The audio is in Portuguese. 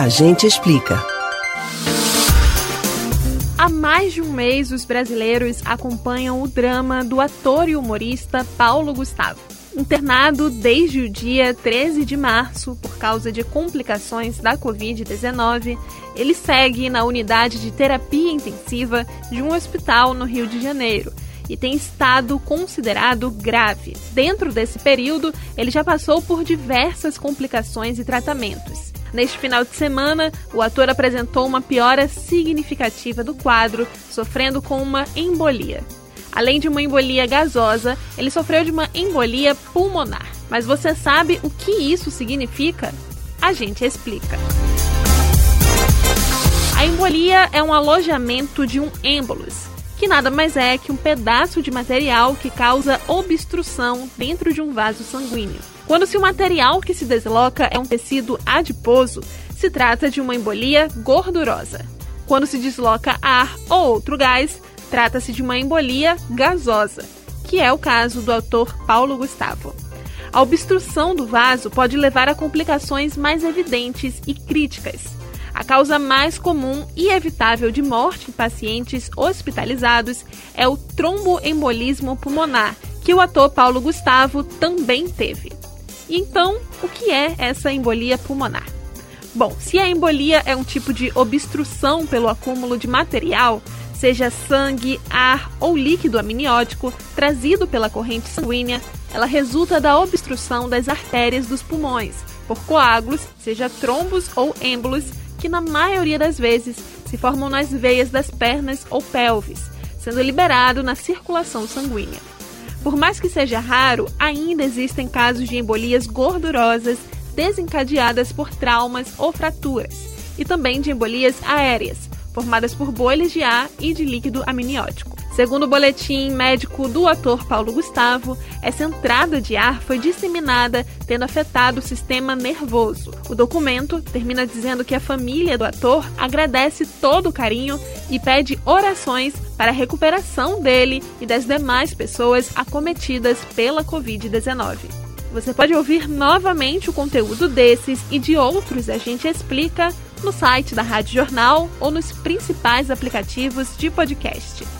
A gente explica. Há mais de um mês, os brasileiros acompanham o drama do ator e humorista Paulo Gustavo. Internado desde o dia 13 de março por causa de complicações da Covid-19, ele segue na unidade de terapia intensiva de um hospital no Rio de Janeiro e tem estado considerado grave. Dentro desse período, ele já passou por diversas complicações e tratamentos. Neste final de semana, o ator apresentou uma piora significativa do quadro, sofrendo com uma embolia. Além de uma embolia gasosa, ele sofreu de uma embolia pulmonar. Mas você sabe o que isso significa? A gente explica. A embolia é um alojamento de um êmbolus, que nada mais é que um pedaço de material que causa obstrução dentro de um vaso sanguíneo. Quando se o material que se desloca é um tecido adiposo, se trata de uma embolia gordurosa. Quando se desloca ar ou outro gás, trata-se de uma embolia gasosa, que é o caso do autor Paulo Gustavo. A obstrução do vaso pode levar a complicações mais evidentes e críticas. A causa mais comum e evitável de morte em pacientes hospitalizados é o tromboembolismo pulmonar, que o ator Paulo Gustavo também teve. Então, o que é essa embolia pulmonar? Bom, se a embolia é um tipo de obstrução pelo acúmulo de material, seja sangue, ar ou líquido amniótico trazido pela corrente sanguínea, ela resulta da obstrução das artérias dos pulmões por coágulos, seja trombos ou êmbolos, que na maioria das vezes se formam nas veias das pernas ou pelvis, sendo liberado na circulação sanguínea. Por mais que seja raro, ainda existem casos de embolias gordurosas desencadeadas por traumas ou fraturas, e também de embolias aéreas, formadas por bolhas de ar e de líquido amniótico. Segundo o boletim médico do ator Paulo Gustavo, essa entrada de ar foi disseminada, tendo afetado o sistema nervoso. O documento termina dizendo que a família do ator agradece todo o carinho e pede orações para a recuperação dele e das demais pessoas acometidas pela Covid-19. Você pode ouvir novamente o conteúdo desses e de outros a gente explica no site da Rádio Jornal ou nos principais aplicativos de podcast.